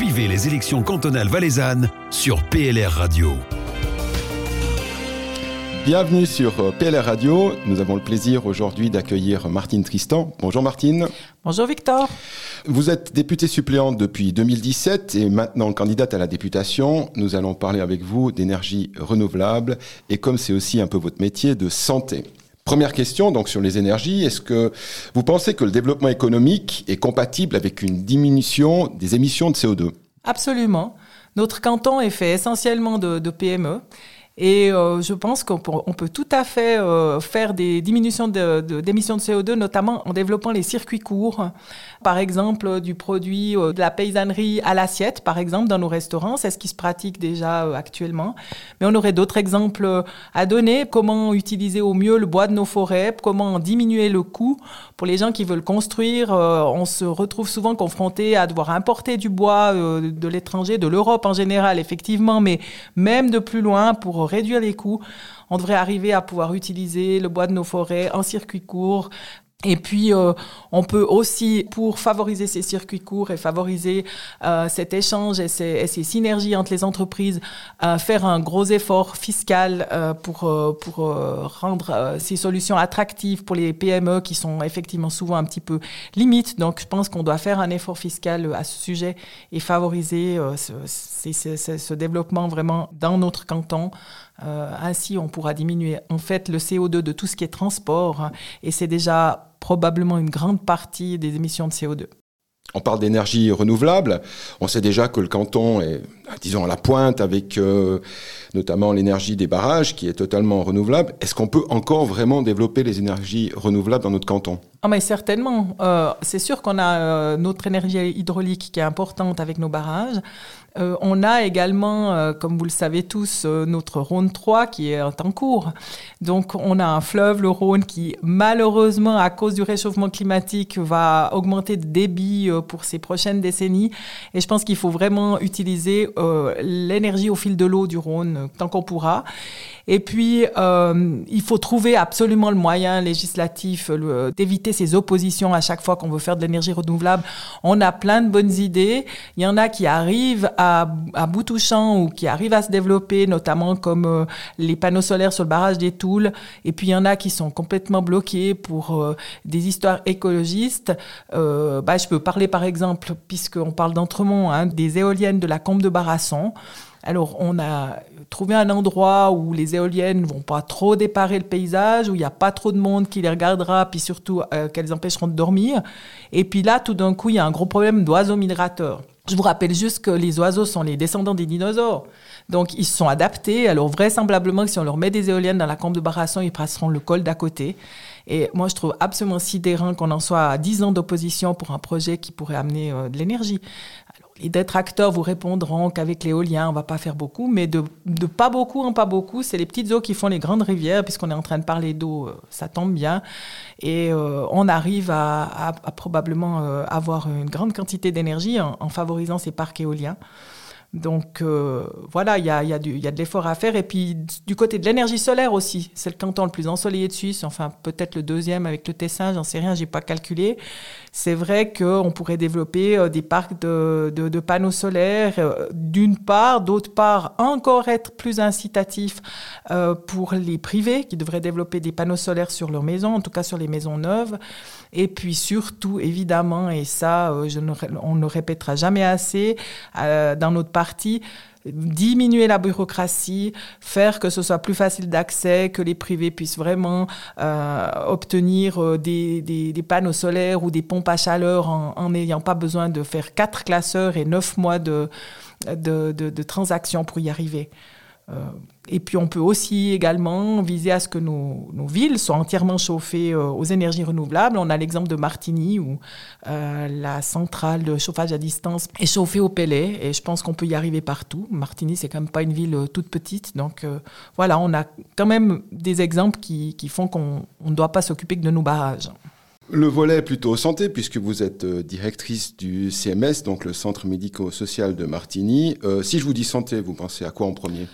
Suivez les élections cantonales valaisannes sur PLR Radio. Bienvenue sur euh, PLR Radio. Nous avons le plaisir aujourd'hui d'accueillir Martine Tristan. Bonjour Martine. Bonjour Victor. Vous êtes députée suppléante depuis 2017 et maintenant candidate à la députation. Nous allons parler avec vous d'énergie renouvelable et comme c'est aussi un peu votre métier, de santé. Première question donc sur les énergies. Est-ce que vous pensez que le développement économique est compatible avec une diminution des émissions de CO2 Absolument. Notre canton est fait essentiellement de, de PME et euh, je pense qu'on peut, tout à fait euh, faire des diminutions d'émissions de, de, CO2, notamment en développant les circuits courts. Par exemple, du produit euh, de la paysannerie à l'assiette, par exemple, dans nos restaurants. C'est ce qui se pratique déjà actuellement. Mais on aurait d'autres exemples à donner. Comment utiliser au mieux le bois de nos forêts, comment diminuer le coût? Pour les gens qui veulent construire, on se retrouve souvent confronté à devoir importer du bois de l'étranger, de l'Europe en général, effectivement, mais même de plus loin pour réduire les coûts, on devrait arriver à pouvoir utiliser le bois de nos forêts en circuit court, et puis, euh, on peut aussi, pour favoriser ces circuits courts et favoriser euh, cet échange et ces, ces, synergies entre les entreprises, euh, faire un gros effort fiscal euh, pour, euh, pour rendre ces solutions attractives pour les PME qui sont effectivement souvent un petit peu limites. Donc, je pense qu'on doit faire un effort fiscal à ce sujet et favoriser ce, ce, ce, développement vraiment dans notre canton. Ainsi, on pourra diminuer en fait le CO2 de tout ce qui est transport. Hein, et c'est déjà probablement une grande partie des émissions de CO2. On parle d'énergie renouvelable. On sait déjà que le canton est, disons, à la pointe avec euh, notamment l'énergie des barrages qui est totalement renouvelable. Est-ce qu'on peut encore vraiment développer les énergies renouvelables dans notre canton? Ah mais certainement. Euh, c'est sûr qu'on a euh, notre énergie hydraulique qui est importante avec nos barrages. Euh, on a également, euh, comme vous le savez tous, euh, notre Rhône 3 qui est en cours. Donc on a un fleuve, le Rhône, qui malheureusement, à cause du réchauffement climatique, va augmenter de débit pour ces prochaines décennies. Et je pense qu'il faut vraiment utiliser l'énergie au fil de l'eau du Rhône tant qu'on pourra. Et puis, il faut trouver absolument le moyen législatif d'éviter ces oppositions à chaque fois qu'on veut faire de l'énergie renouvelable. On a plein de bonnes idées. Il y en a qui arrivent à, à bout touchant ou qui arrivent à se développer, notamment comme euh, les panneaux solaires sur le barrage des Toules. Et puis il y en a qui sont complètement bloqués pour euh, des histoires écologistes. Euh, bah, je peux parler par exemple, puisqu'on parle d'Entremont, hein, des éoliennes de la Combe de Barasson. Alors, on a trouvé un endroit où les éoliennes vont pas trop déparer le paysage, où il n'y a pas trop de monde qui les regardera, puis surtout qu'elles empêcheront de dormir. Et puis là, tout d'un coup, il y a un gros problème d'oiseaux migrateurs. Je vous rappelle juste que les oiseaux sont les descendants des dinosaures. Donc, ils se sont adaptés. Alors, vraisemblablement si on leur met des éoliennes dans la campe de Barasson, ils passeront le col d'à côté. Et moi, je trouve absolument sidérant qu'on en soit à 10 ans d'opposition pour un projet qui pourrait amener euh, de l'énergie. Les détracteurs vous répondront qu'avec l'éolien, on va pas faire beaucoup, mais de, pas beaucoup en pas beaucoup, c'est les petites eaux qui font les grandes rivières, puisqu'on est en train de parler d'eau, euh, ça tombe bien. Et euh, on arrive à, probablement euh, avoir une grande quantité d'énergie en, favorisant ces parcs éoliens. Donc euh, voilà, il y a, y, a y a, de l'effort à faire. Et puis du côté de l'énergie solaire aussi, c'est le canton le plus ensoleillé de Suisse, enfin peut-être le deuxième avec le Tessin, j'en sais rien, j'ai pas calculé. C'est vrai qu'on pourrait développer euh, des parcs de, de, panneaux solaires, euh, d'une part, d'autre part, encore être plus incitatif pour les privés qui devraient développer des panneaux solaires sur leurs maisons, en tout cas sur les maisons neuves. Et puis surtout, évidemment, et ça, je ne, on ne répétera jamais assez, dans notre partie, diminuer la bureaucratie, faire que ce soit plus facile d'accès, que les privés puissent vraiment euh, obtenir euh, des, panneaux solaires ou des pompes à chaleur en n'ayant pas besoin de faire quatre classeurs et neuf mois de, de, de transactions pour y arriver. Euh, et puis on peut aussi également viser à ce que nos, villes soient entièrement chauffées euh, aux énergies renouvelables. On a l'exemple de Martigny où euh, la centrale de chauffage à distance est chauffée au pellet et je pense qu'on peut y arriver partout. Martigny, c'est quand même pas une ville toute petite. Donc voilà, on a quand même des exemples qui font qu'on ne doit pas s'occuper que de nos barrages. Le volet plutôt santé, puisque vous êtes directrice du CMS, donc le Centre médico-social de Martigny. si je vous dis santé, vous pensez à quoi en premier?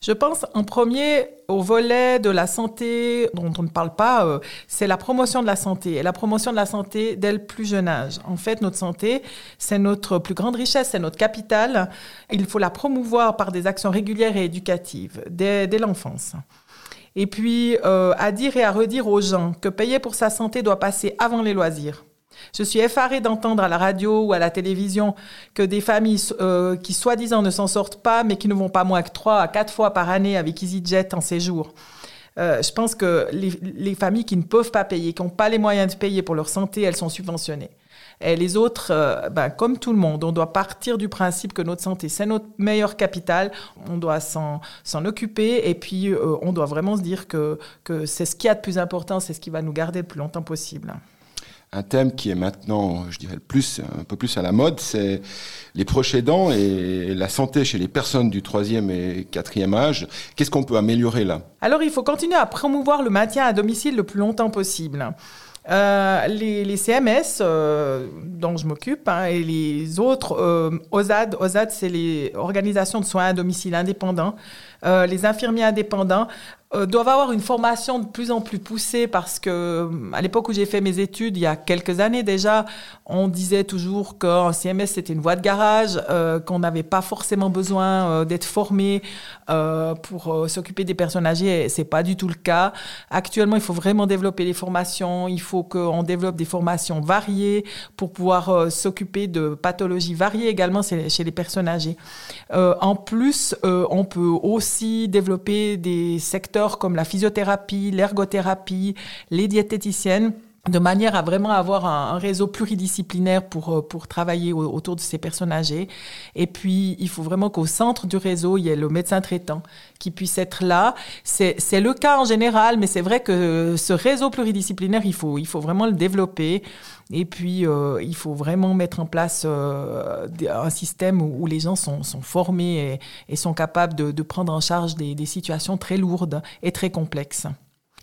Je pense en premier au volet de la santé dont on ne parle pas, euh, c'est la promotion de la santé. Et la promotion de la santé dès le plus jeune âge. En fait, notre santé, c'est notre plus grande richesse, c'est notre capital. Il faut la promouvoir par des actions régulières et éducatives dès, l'enfance. Et puis, euh, à dire et à redire aux gens que payer pour sa santé doit passer avant les loisirs. Je suis effarée d'entendre à la radio ou à la télévision que des familles euh, qui soi-disant ne s'en sortent pas, mais qui ne vont pas moins que trois à quatre fois par année avec EasyJet en séjour. Euh, je pense que les, familles qui ne peuvent pas payer, qui n'ont pas les moyens de payer pour leur santé, elles sont subventionnées. Et les autres, euh, ben, comme tout le monde, on doit partir du principe que notre santé, c'est notre meilleur capital. On doit s'en occuper et puis on doit vraiment se dire que, que c'est ce qui a de plus important, c'est ce qui va nous garder le plus longtemps possible un thème qui est maintenant, je dirais, plus, un peu plus à la mode, c'est les proches aidants et la santé chez les personnes du troisième et quatrième âge. Qu'est-ce qu'on peut améliorer là? Alors, il faut continuer à promouvoir le maintien à domicile le plus longtemps possible. Euh, les, CMS euh, dont je m'occupe hein, et les autres, euh, OSAD, OSAD c'est les organisations de soins à domicile indépendants, les infirmiers indépendants euh, doivent avoir une formation de plus en plus poussée parce que euh, à l'époque où j'ai fait mes études, il y a quelques années déjà, on disait toujours qu'un CMS c'était une voie de garage, euh, qu'on n'avait pas forcément besoin d'être formé pour s'occuper des personnes âgées. Et c'est pas du tout le cas. Actuellement, il faut vraiment développer les formations. Il faut qu'on développe des formations variées pour pouvoir s'occuper de pathologies variées également chez les personnes âgées. en plus, on peut aussi développer des secteurs comme la physiothérapie, l'ergothérapie, les diététiciennes de manière à vraiment avoir un, réseau pluridisciplinaire pour, euh, pour travailler autour de ces personnes âgées. Et puis, il faut vraiment qu'au centre du réseau, il y ait le médecin traitant qui puisse être là. C'est le cas en général, mais c'est vrai que ce réseau pluridisciplinaire, il faut, il faut vraiment le développer. Et puis, euh, il faut vraiment mettre en place euh, un système où, les gens sont, sont formés et, sont capables de, de prendre en charge des situations très lourdes et très complexes.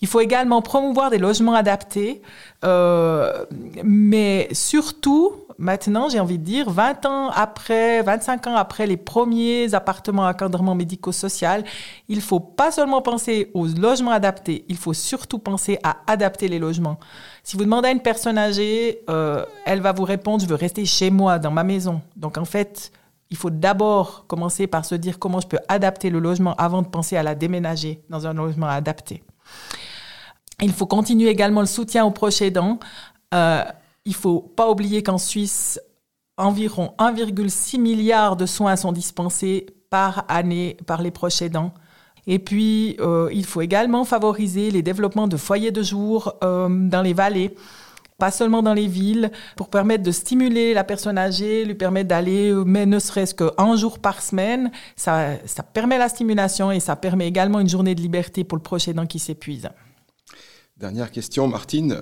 Il faut également promouvoir des logements adaptés, euh, mais surtout, maintenant, j'ai envie de dire, 20 ans après, 25 ans après les premiers appartements à encadrement médico-social, il faut pas seulement penser aux logements adaptés, il faut surtout penser à adapter les logements. Si vous demandez à une personne âgée, euh, elle va vous répondre, je veux rester chez moi, dans ma maison. Donc en fait, il faut d'abord commencer par se dire comment je peux adapter le logement avant de penser à la déménager dans un logement adapté. Il faut continuer également le soutien aux proches aidants. Euh, il ne faut pas oublier qu'en Suisse, environ 1,6 milliard de soins sont dispensés par année par les proches aidants. Et puis, euh, il faut également favoriser les développements de foyers de jour euh, dans les vallées, pas seulement dans les villes, pour permettre de stimuler la personne âgée, lui permettre d'aller, mais ne serait-ce qu'un jour par semaine. Ça, ça permet la stimulation et ça permet également une journée de liberté pour le proche aidant qui s'épuise. Dernière question, Martine.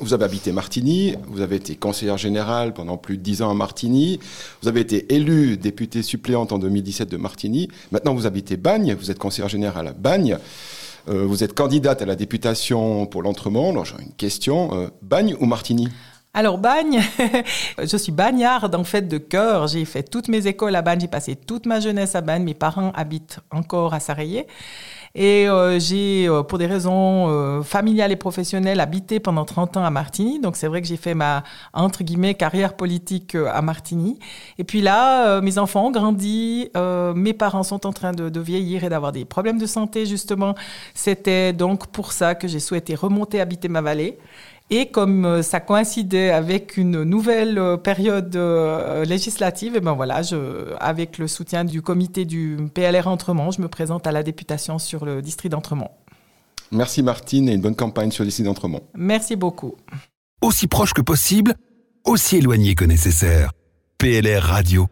Vous avez habité Martigny, vous avez été conseillère générale pendant plus de dix ans à Martigny, vous avez été élue députée suppléante en 2017 de Martigny, maintenant vous habitez Bagne, vous êtes conseillère générale à Bagne, euh, vous êtes candidate à la députation pour l'Entremont, alors j'ai une question, euh, Bagne ou Martigny? Alors Bagne, je suis bagnarde en fait de cœur. J'ai fait toutes mes écoles à Bagne, j'ai passé toute ma jeunesse à Bagne. Mes parents habitent encore à Sarayé. Et euh, j'ai, euh, pour des raisons euh, familiales et professionnelles, habité pendant 30 ans à Martigny. Donc c'est vrai que j'ai fait ma, entre guillemets, carrière politique à Martigny. Et puis là, mes enfants ont grandi, mes parents sont en train de, de vieillir et d'avoir des problèmes de santé, justement. C'était donc pour ça que j'ai souhaité remonter habiter ma vallée. Et comme euh, ça coïncidait avec une nouvelle euh, période euh, législative, et eh ben voilà, je, avec le soutien du comité du PLR Entremont, je me présente à la députation sur le district d'Entremont. Merci Martine et une bonne campagne sur le district d'Entremont. Merci beaucoup. Aussi proche que possible, aussi éloigné que nécessaire. PLR Radio.